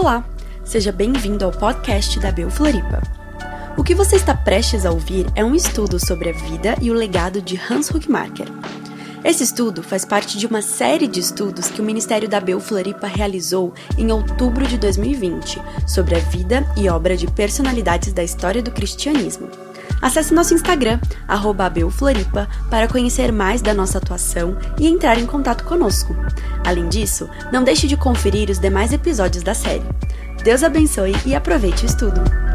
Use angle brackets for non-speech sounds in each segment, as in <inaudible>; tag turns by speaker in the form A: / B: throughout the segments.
A: Olá, seja bem-vindo ao podcast da Bel Floripa. O que você está prestes a ouvir é um estudo sobre a vida e o legado de Hans Huckmacher. Esse estudo faz parte de uma série de estudos que o Ministério da Bel Floripa realizou em outubro de 2020 sobre a vida e obra de personalidades da história do cristianismo. Acesse nosso Instagram, @abelfloripa, para conhecer mais da nossa atuação e entrar em contato conosco. Além disso, não deixe de conferir os demais episódios da série. Deus abençoe e aproveite o estudo!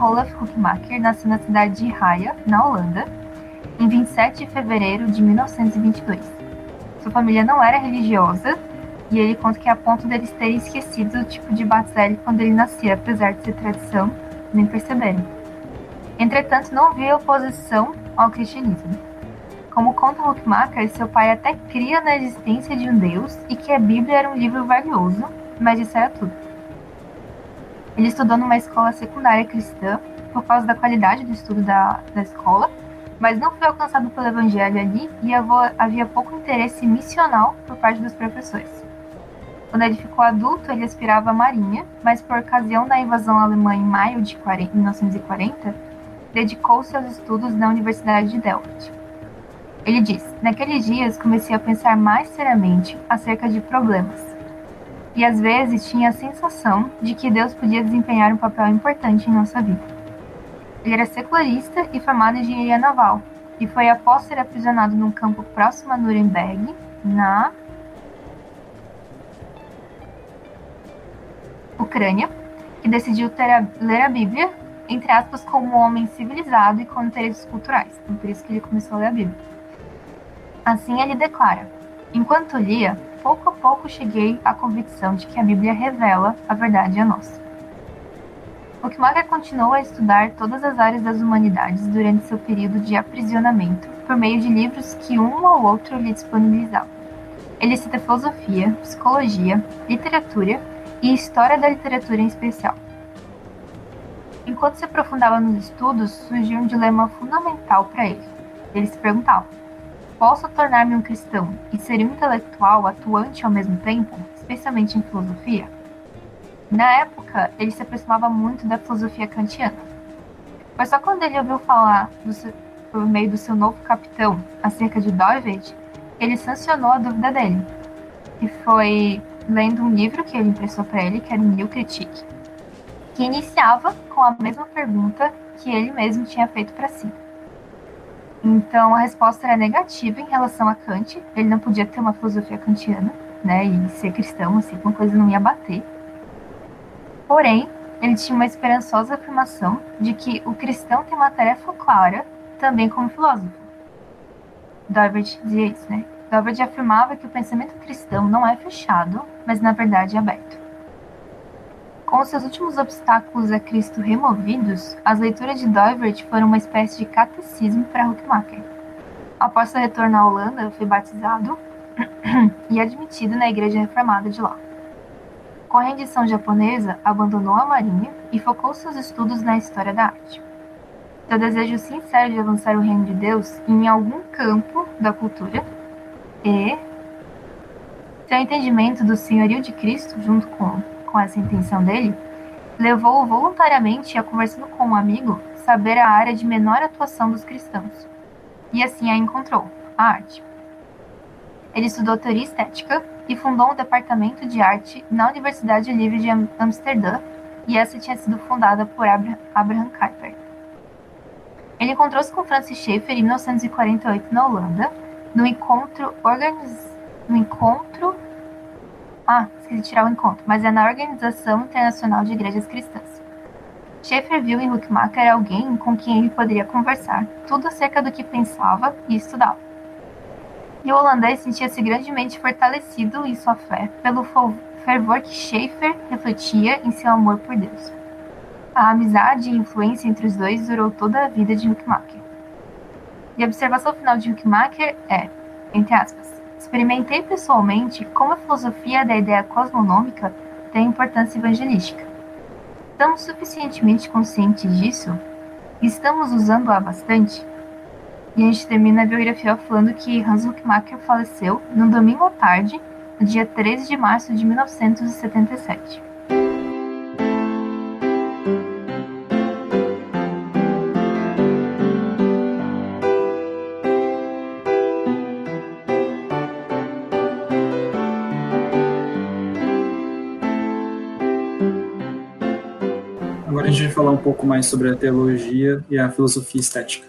B: Olaf Hoekmaker nasceu na cidade de Haia, na Holanda, em 27 de fevereiro de 1922. Sua família não era religiosa e ele conta que é a ponto deles terem esquecido o tipo de batzele quando ele nascia, apesar de ser tradição, nem perceberem. Entretanto, não havia oposição ao cristianismo. Como conta Huckmacher, seu pai até cria na existência de um Deus e que a Bíblia era um livro valioso, mas isso era tudo. Ele estudou numa escola secundária cristã por causa da qualidade do estudo da, da escola, mas não foi alcançado pelo evangelho ali e havia pouco interesse missional por parte dos professores. Quando ele ficou adulto, ele aspirava à marinha, mas por ocasião da invasão alemã em maio de 40, 1940, dedicou-se aos estudos na Universidade de Delft. Ele diz: Naqueles dias comecei a pensar mais seriamente acerca de problemas e às vezes tinha a sensação de que Deus podia desempenhar um papel importante em nossa vida. Ele era secularista e formado em engenharia naval, e foi após ser aprisionado num campo próximo a Nuremberg, na Ucrânia, que decidiu a, ler a Bíblia, entre aspas, como um homem civilizado e com interesses culturais. Então, por isso que ele começou a ler a Bíblia. Assim ele declara: Enquanto lia, pouco a pouco cheguei à convicção de que a Bíblia revela a verdade a nós. Huckmacher continuou a estudar todas as áreas das humanidades durante seu período de aprisionamento, por meio de livros que um ou outro lhe disponibilizava. Ele cita filosofia, psicologia, literatura e história da literatura em especial. Enquanto se aprofundava nos estudos, surgiu um dilema fundamental para ele. Ele se perguntava: posso tornar-me um cristão e ser um intelectual atuante ao mesmo tempo, especialmente em filosofia? Na época, ele se aproximava muito da filosofia kantiana. Foi só quando ele ouviu falar, seu, por meio do seu novo capitão, acerca de Doived, ele sancionou a dúvida dele. E foi lendo um livro que ele impressou para ele, que era New Critique, que iniciava com a mesma pergunta que ele mesmo tinha feito para si. Então a resposta era negativa em relação a Kant. Ele não podia ter uma filosofia kantiana, né, e ser cristão, assim, uma coisa não ia bater. Porém, ele tinha uma esperançosa afirmação de que o cristão tem uma tarefa clara também como filósofo. Dorbert dizia isso, né? Dorbert afirmava que o pensamento cristão não é fechado, mas na verdade é aberto. Com seus últimos obstáculos a Cristo removidos, as leituras de Doivert foram uma espécie de catecismo para Huckmacher. Após seu retorno à Holanda, foi batizado <clears throat> e admitido na Igreja Reformada de lá. Com a rendição japonesa, abandonou a marinha e focou seus estudos na história da arte. Seu desejo sincero de avançar o reino de Deus em algum campo da cultura e seu entendimento do senhorio de Cristo junto com com essa intenção dele, levou-o voluntariamente a, conversando com um amigo, saber a área de menor atuação dos cristãos. E assim a encontrou, a arte. Ele estudou teoria estética e fundou um departamento de arte na Universidade Livre de Amsterdã, e essa tinha sido fundada por Abraham Kuyper. Ele encontrou-se com Francis Schaeffer em 1948 na Holanda, no encontro, organiz... no encontro ah, esqueci de tirar o encontro, mas é na Organização Internacional de Igrejas Cristãs. Schaeffer viu em Huckmacher alguém com quem ele poderia conversar, tudo acerca do que pensava e estudava. E o holandês sentia-se grandemente fortalecido em sua fé pelo fervor que Schaeffer refletia em seu amor por Deus. A amizade e influência entre os dois durou toda a vida de Huckmacher. E a observação final de Huckmacher é, entre aspas, experimentei pessoalmente como a filosofia da ideia cosmonômica tem importância evangelística. Estamos suficientemente conscientes disso? Estamos usando-a bastante? E a gente termina a biografia falando que Hans Huckmacher faleceu no domingo à tarde, no dia 13 de março de 1977.
C: Pouco mais sobre a teologia e a filosofia estética.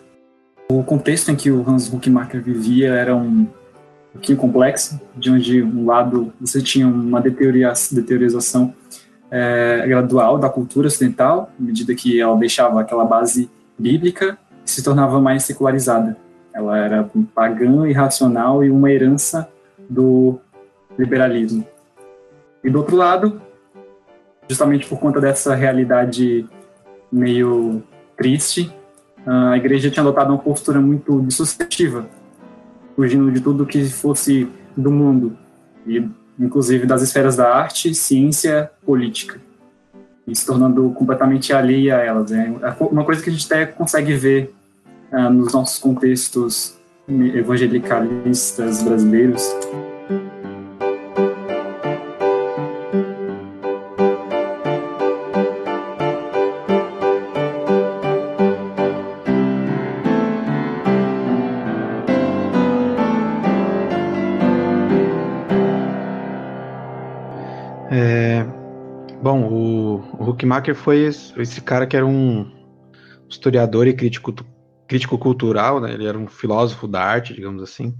C: O contexto em que o Hans Huckmacher vivia era um pouquinho complexo, de onde um lado você tinha uma deteriorização é, gradual da cultura ocidental, à medida que ela deixava aquela base bíblica se tornava mais secularizada. Ela era pagã, irracional e uma herança do liberalismo. E do outro lado, justamente por conta dessa realidade meio triste, a igreja tinha adotado uma postura muito dissociativa, fugindo de tudo que fosse do mundo, e inclusive das esferas da arte, ciência, política, e se tornando completamente alheia a elas. É uma coisa que a gente até consegue ver uh, nos nossos contextos evangelicalistas brasileiros.
D: Huckmacher foi esse cara que era um historiador e crítico, crítico cultural, né? Ele era um filósofo da arte, digamos assim.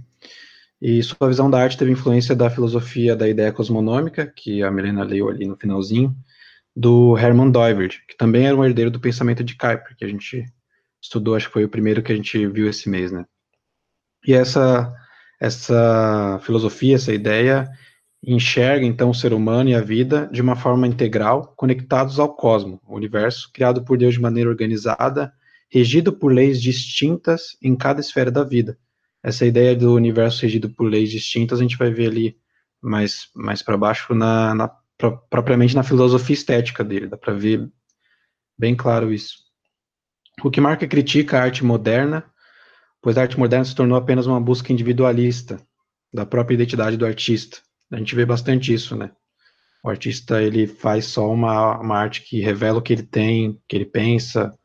D: E sua visão da arte teve influência da filosofia da ideia cosmonômica, que a Milena leu ali no finalzinho, do Hermann Doivert, que também era um herdeiro do pensamento de Kuyper, que a gente estudou, acho que foi o primeiro que a gente viu esse mês, né? E essa essa filosofia, essa ideia enxerga então o ser humano e a vida de uma forma integral, conectados ao cosmos, o universo criado por Deus de maneira organizada, regido por leis distintas em cada esfera da vida. Essa ideia do universo regido por leis distintas a gente vai ver ali mais, mais para baixo, na, na, propriamente na filosofia estética dele, dá para ver bem claro isso. O que marca critica a arte moderna, pois a arte moderna se tornou apenas uma busca individualista da própria identidade do artista a gente vê bastante isso, né? O artista ele faz só uma, uma arte que revela o que ele tem, que ele pensa,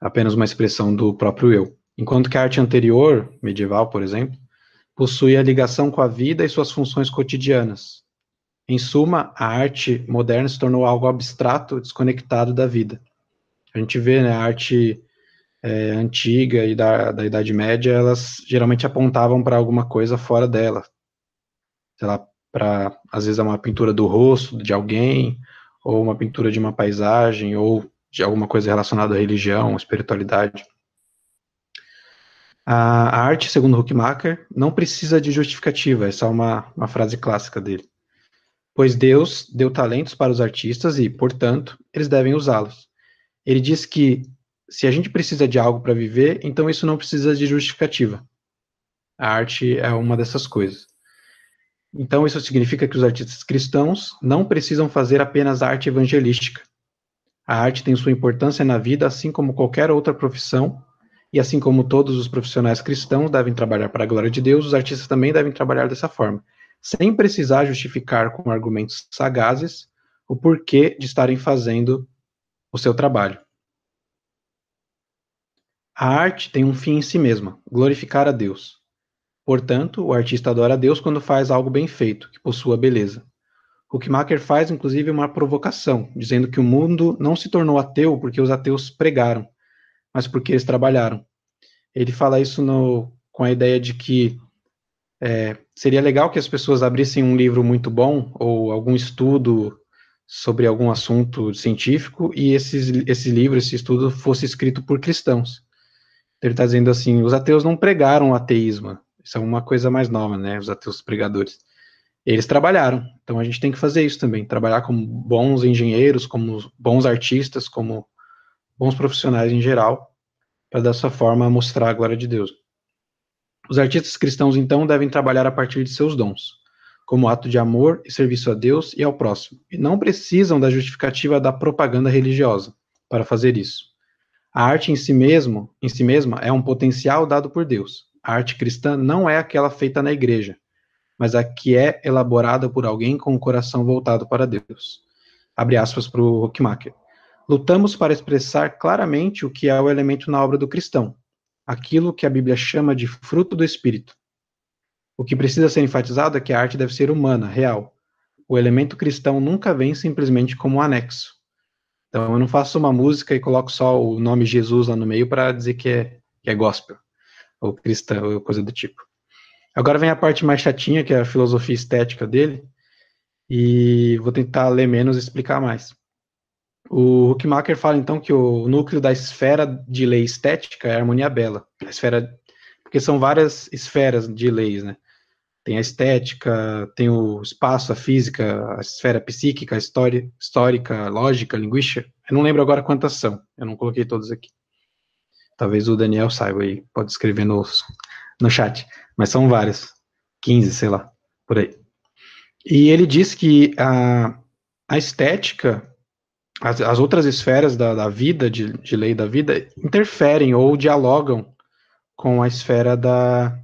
D: apenas uma expressão do próprio eu. Enquanto que a arte anterior, medieval, por exemplo, possui a ligação com a vida e suas funções cotidianas. Em suma, a arte moderna se tornou algo abstrato, desconectado da vida. A gente vê, né, a arte é, antiga e da, da Idade Média, elas geralmente apontavam para alguma coisa fora dela. Sei lá, para às vezes é uma pintura do rosto de alguém, ou uma pintura de uma paisagem, ou de alguma coisa relacionada à religião, espiritualidade. A, arte, segundo Huckmacher, não precisa de justificativa, essa é uma, uma frase clássica dele. Pois Deus deu talentos para os artistas e, portanto, eles devem usá-los. Ele diz que se a gente precisa de algo para viver, então isso não precisa de justificativa. A arte é uma dessas coisas. Então, isso significa que os artistas cristãos não precisam fazer apenas arte evangelística. A arte tem sua importância na vida, assim como qualquer outra profissão, e assim como todos os profissionais cristãos devem trabalhar para a glória de Deus, os artistas também devem trabalhar dessa forma, sem precisar justificar com argumentos sagazes o porquê de estarem fazendo o seu trabalho. A arte tem um fim em si mesma, glorificar a Deus. Portanto, o artista adora a Deus quando faz algo bem feito, que possua beleza. Huckmacher faz, inclusive, uma provocação, dizendo que o mundo não se tornou ateu porque os ateus pregaram, mas porque eles trabalharam. Ele fala isso no, com a ideia de que é, seria legal que as pessoas abrissem um livro muito bom ou algum estudo sobre algum assunto científico e esses, esse livro, esse estudo fosse escrito por cristãos. Ele está dizendo assim: os ateus não pregaram o ateísmo, isso é uma coisa mais nova, né? Os ateus pregadores. Eles trabalharam, então a gente tem que fazer isso também, trabalhar como bons engenheiros, como bons artistas, como bons profissionais em geral, para dessa forma mostrar a glória de Deus. Os artistas cristãos, então, devem trabalhar a partir de seus dons como ato de amor e serviço a Deus e ao próximo, e não precisam da justificativa da propaganda religiosa para fazer isso. A arte em si mesmo, em si mesma, é um potencial dado por Deus. A arte cristã não é aquela feita na igreja, mas a que é elaborada por alguém com o coração voltado para Deus. Abre aspas para o Huckmacher. Lutamos para expressar claramente o que é o elemento na obra do cristão, aquilo que a Bíblia chama de fruto do Espírito, o que precisa ser enfatizado é que a arte deve ser humana, real. O elemento cristão nunca vem simplesmente como um anexo. Então eu não faço uma música e coloco só o nome Jesus lá no meio para dizer que é, que é gospel, ou cristão, ou coisa do tipo. Agora vem a parte mais chatinha, que é a filosofia estética dele, e vou tentar ler menos e explicar mais. O Huckmacher fala então que o núcleo da esfera de lei estética é a harmonia bela. A esfera, porque são várias esferas de leis, né? tem a estética, tem o espaço, a física, a esfera psíquica, a história, histórica, lógica, linguística. Eu não lembro agora quantas são, eu não coloquei todas aqui. Talvez o Daniel saiba aí, pode escrever no, no chat, mas são várias, 15, sei lá, por aí. E ele diz que a, a estética, as, as outras esferas da, da vida, de, de lei da vida, interferem ou dialogam com a esfera da,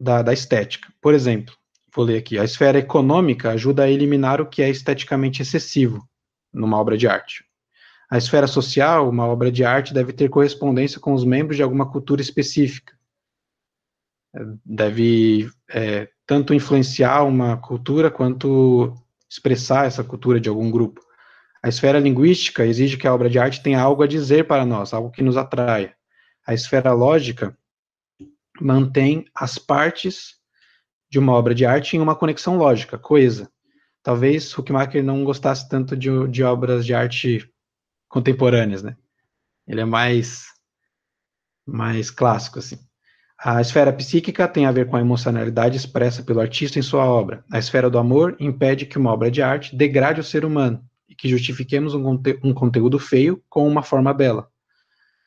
D: da, da estética. Por exemplo, vou ler aqui: a esfera econômica ajuda a eliminar o que é esteticamente excessivo numa obra de arte. A esfera social, uma obra de arte deve ter correspondência com os membros de alguma cultura específica. Deve é, tanto influenciar uma cultura quanto expressar essa cultura de algum grupo. A esfera linguística exige que a obra de arte tenha algo a dizer para nós, algo que nos atraia. A esfera lógica mantém as partes de uma obra de arte em uma conexão lógica, coesa. Talvez Huckmacher não gostasse tanto de, de obras de arte contemporâneas, né? Ele é mais mais clássico assim. A esfera psíquica tem a ver com a emocionalidade expressa pelo artista em sua obra. A esfera do amor impede que uma obra de arte degrade o ser humano e que justifiquemos um, conte um conteúdo feio com uma forma bela.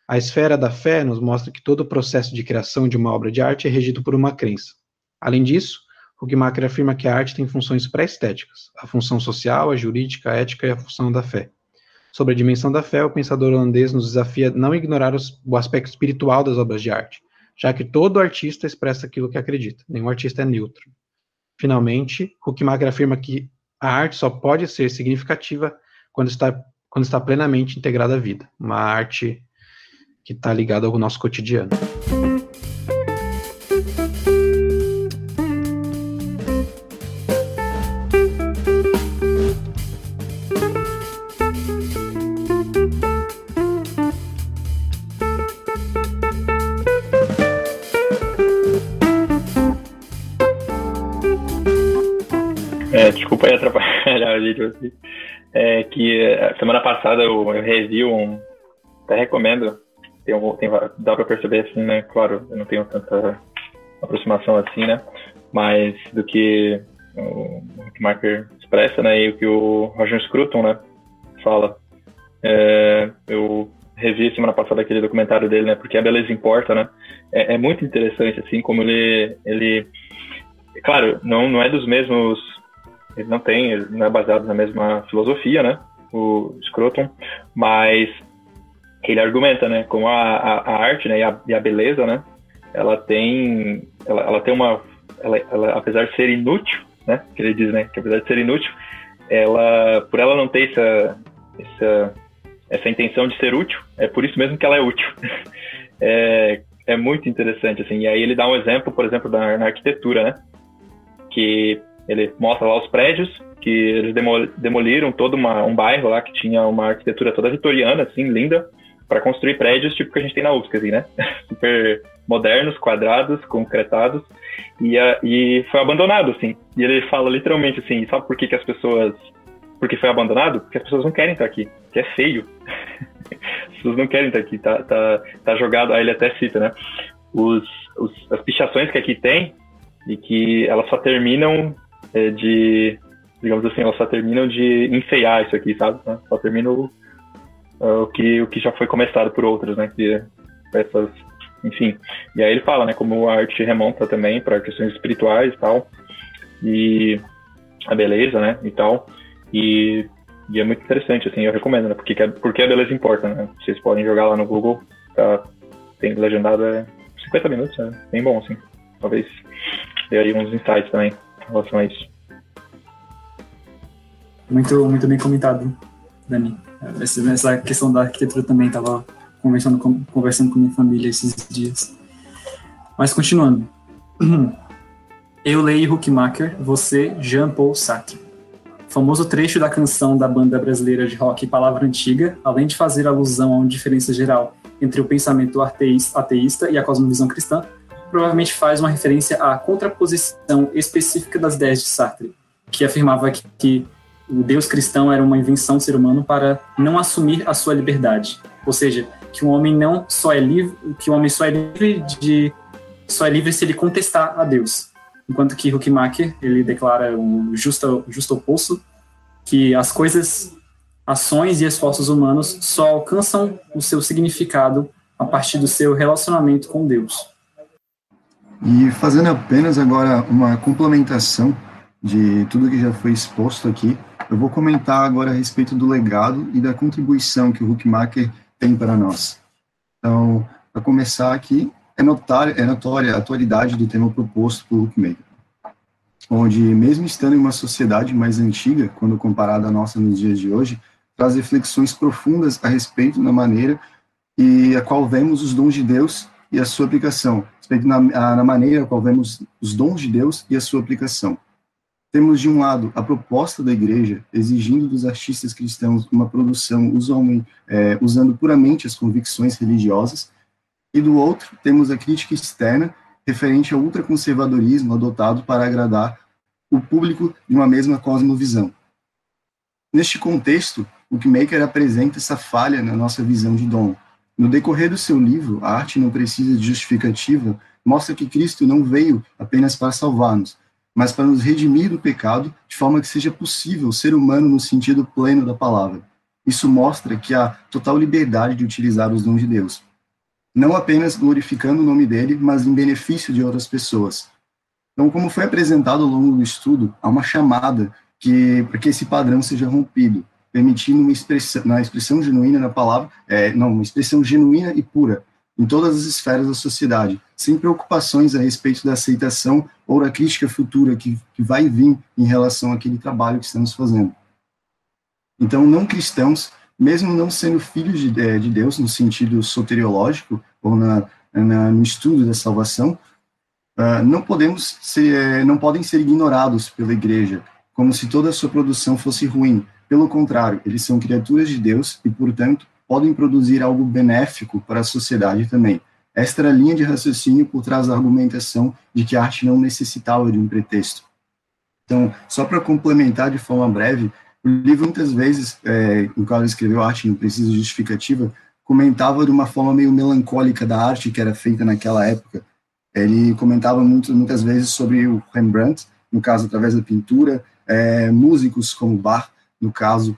D: A esfera da fé nos mostra que todo o processo de criação de uma obra de arte é regido por uma crença. Além disso, Huckmacher afirma que a arte tem funções pré-estéticas, a função social, a jurídica, a ética e a função da fé. Sobre a dimensão da fé, o pensador holandês nos desafia a não ignorar os, o aspecto espiritual das obras de arte, já que todo artista expressa aquilo que acredita, nenhum artista é neutro. Finalmente, Huckmacher afirma que a arte só pode ser significativa quando está, quando está plenamente integrada à vida. Uma arte que está ligado ao nosso cotidiano.
E: Vídeo assim. É que é, semana passada eu, revi um. Até recomendo tem, tem, dá para perceber assim, né? Claro, eu não tenho tanta aproximação assim, né? Mas do que o Marker expressa, né? E o que o Roger Scruton, né? Fala. É, eu revi semana passada aquele documentário dele, né? Porque a beleza importa, né? É, é muito interessante, assim, como ele, ele, claro, não não é dos mesmos, ele não tem, ele não é baseado na mesma filosofia, né? O Scruton, mas ele argumenta, né, como a, a, a arte, né, e a, e a, beleza, né, ela tem, ela, ela tem uma, ela, ela, apesar de ser inútil, né, que ele diz, né, que apesar de ser inútil, ela, por ela não ter essa, essa, essa intenção de ser útil, é por isso mesmo que ela é útil. <laughs> é, é muito interessante, assim, e aí ele dá um exemplo, por exemplo, da, na arquitetura, né, que ele mostra lá os prédios que eles demoliram todo uma, um bairro lá que tinha uma arquitetura toda vitoriana, assim, linda, para construir prédios tipo que a gente tem na UFSC, assim, né? <laughs> Super modernos, quadrados, concretados, e, a, e foi abandonado, assim. E ele fala literalmente assim, sabe por que, que as pessoas porque foi abandonado, porque as pessoas não querem estar aqui, que é feio. <laughs> as pessoas não querem estar aqui, tá, tá, tá jogado, aí ele até cita, né? Os, os, as pichações que aqui tem, e que elas só terminam é, de, digamos assim, elas só terminam de enfeiar isso aqui, sabe? Só terminam o, uh, o, que, o que já foi começado por outros, né? Que, essas, enfim. E aí ele fala, né, como a arte remonta também para questões espirituais e tal, e a beleza, né, e tal. E, e, é muito interessante, assim, eu recomendo, né, porque, porque a beleza importa, né? Vocês podem jogar lá no Google, tá, tem legendado é 50 minutos, é bem bom, assim. Talvez dê aí uns insights também em relação a isso.
C: Muito, muito bem comentado, Dani. Essa questão da arquitetura também estava conversando com, conversando com minha família esses dias. Mas continuando. <clears throat> Eu leio Huckmacher, você, Jean-Paul Sartre. Famoso trecho da canção da banda brasileira de rock Palavra Antiga, além de fazer alusão a uma diferença geral entre o pensamento ateísta e a cosmovisão cristã, provavelmente faz uma referência à contraposição específica das ideias de Sartre, que afirmava que, que o Deus cristão era uma invenção do ser humano para não assumir a sua liberdade, ou seja, que um homem não só é livre, que o homem só é livre de só é livre se ele contestar a Deus. Enquanto que Huckmacher, ele declara o justo, justo oposto, que as coisas, ações e esforços humanos só alcançam o seu significado a partir do seu relacionamento com Deus.
F: E fazendo apenas agora uma complementação de tudo que já foi exposto aqui, eu vou comentar agora a respeito do legado e da contribuição que o Huckmacher tem para nós. Então, para começar aqui, é notória, é notória a atualidade do tema proposto por Huckmacher, onde, mesmo estando em uma sociedade mais antiga, quando comparada à nossa nos dias de hoje, traz reflexões profundas a respeito da maneira e a qual vemos os dons de Deus e a sua aplicação, respeito na, na maneira qual vemos os dons de Deus e a sua aplicação. Temos, de um lado, a proposta da igreja exigindo dos artistas cristãos uma produção usualmente, é, usando puramente as convicções religiosas, e do outro, temos a crítica externa referente ao ultraconservadorismo adotado para agradar o público de uma mesma cosmovisão. Neste contexto, o Maker apresenta essa falha na nossa visão de dom. No decorrer do seu livro, A Arte Não Precisa de Justificativa, mostra que Cristo não veio apenas para salvar-nos, mas para nos redimir do pecado, de forma que seja possível ser humano no sentido pleno da palavra. Isso mostra que há total liberdade de utilizar os dons de Deus, não apenas glorificando o nome dele, mas em benefício de outras pessoas. Então, como foi apresentado ao longo do estudo, há uma chamada que para que esse padrão seja rompido, permitindo uma expressão, na expressão genuína na palavra, é, não, uma expressão genuína e pura, em todas as esferas da sociedade, sem preocupações a respeito da aceitação ou da crítica futura que, que vai vir em relação àquele trabalho que estamos fazendo. Então, não cristãos, mesmo não sendo filhos de, é, de Deus no sentido soteriológico ou na, na, no estudo da salvação, uh, não podemos ser, é, não podem ser ignorados pela igreja, como se toda a sua produção fosse ruim. Pelo contrário, eles são criaturas de Deus e, portanto, podem produzir algo benéfico para a sociedade também. Esta era a linha de raciocínio por trás da argumentação de que a arte não necessitava de um pretexto. Então, só para complementar de forma breve, o livro muitas vezes, é, no qual ele escreveu Arte Não Precisa de Justificativa, comentava de uma forma meio melancólica da arte que era feita naquela época. Ele comentava muito, muitas vezes sobre o Rembrandt, no caso através da pintura, é, músicos como Bach, no caso,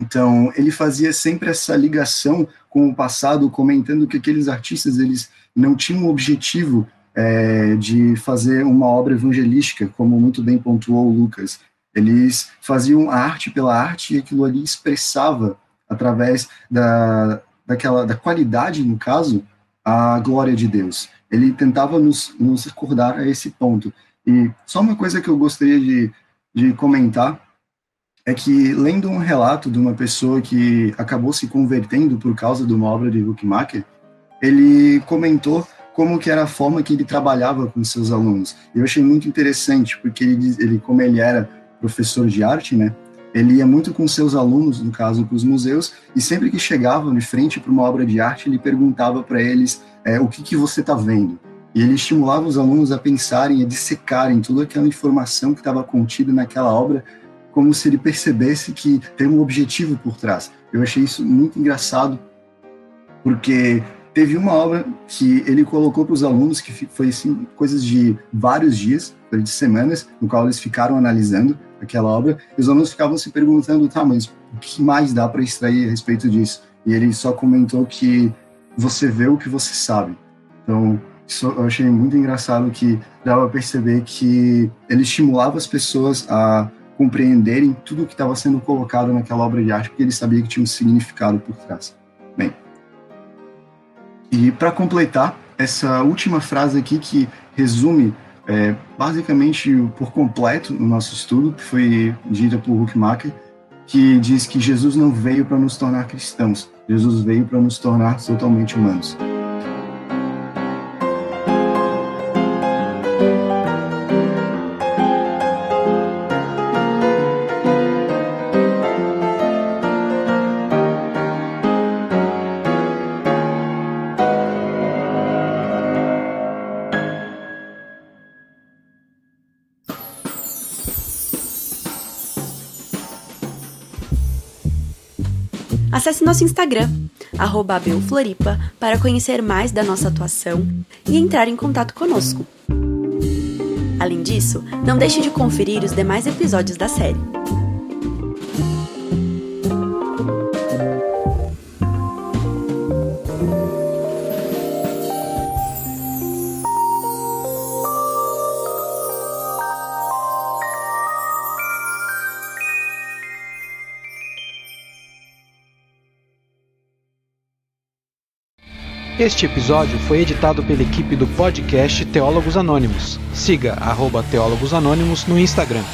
F: então, ele fazia sempre essa ligação com o passado, comentando que aqueles artistas eles não tinham o objetivo é, de fazer uma obra evangelística, como muito bem pontuou Lucas. Eles faziam a arte pela arte e aquilo ali expressava, através da, daquela, da qualidade, no caso, a glória de Deus. Ele tentava nos, nos recordar a esse ponto. E só uma coisa que eu gostaria de, de comentar é que, lendo um relato de uma pessoa que acabou se convertendo por causa de uma obra de Huckmacher, ele comentou como que era a forma que ele trabalhava com seus alunos. Eu achei muito interessante, porque ele, ele como ele era professor de arte, né, ele ia muito com seus alunos, no caso, para os museus, e sempre que chegavam de frente para uma obra de arte, ele perguntava para eles é, o que, que você está vendo. E ele estimulava os alunos a pensarem, a dissecarem toda aquela informação que estava contida naquela obra como se ele percebesse que tem um objetivo por trás. Eu achei isso muito engraçado, porque teve uma obra que ele colocou para os alunos que foi assim, coisas de vários dias, de semanas, no qual eles ficaram analisando aquela obra, e os alunos ficavam se perguntando, tá, mas o que mais dá para extrair a respeito disso? E ele só comentou que você vê o que você sabe. Então, eu achei muito engraçado que dava para perceber que ele estimulava as pessoas a compreenderem tudo o que estava sendo colocado naquela obra de arte, porque ele sabia que tinha um significado por trás. Bem, e para completar, essa última frase aqui que resume é, basicamente por completo o nosso estudo, que foi dita por Huckmacher, que diz que Jesus não veio para nos tornar cristãos, Jesus veio para nos tornar totalmente humanos.
A: Nosso Instagram, @abelfloripa, para conhecer mais da nossa atuação e entrar em contato conosco. Além disso, não deixe de conferir os demais episódios da série.
D: Este episódio foi editado pela equipe do podcast Teólogos Anônimos. Siga arroba Teólogos Anônimos no Instagram.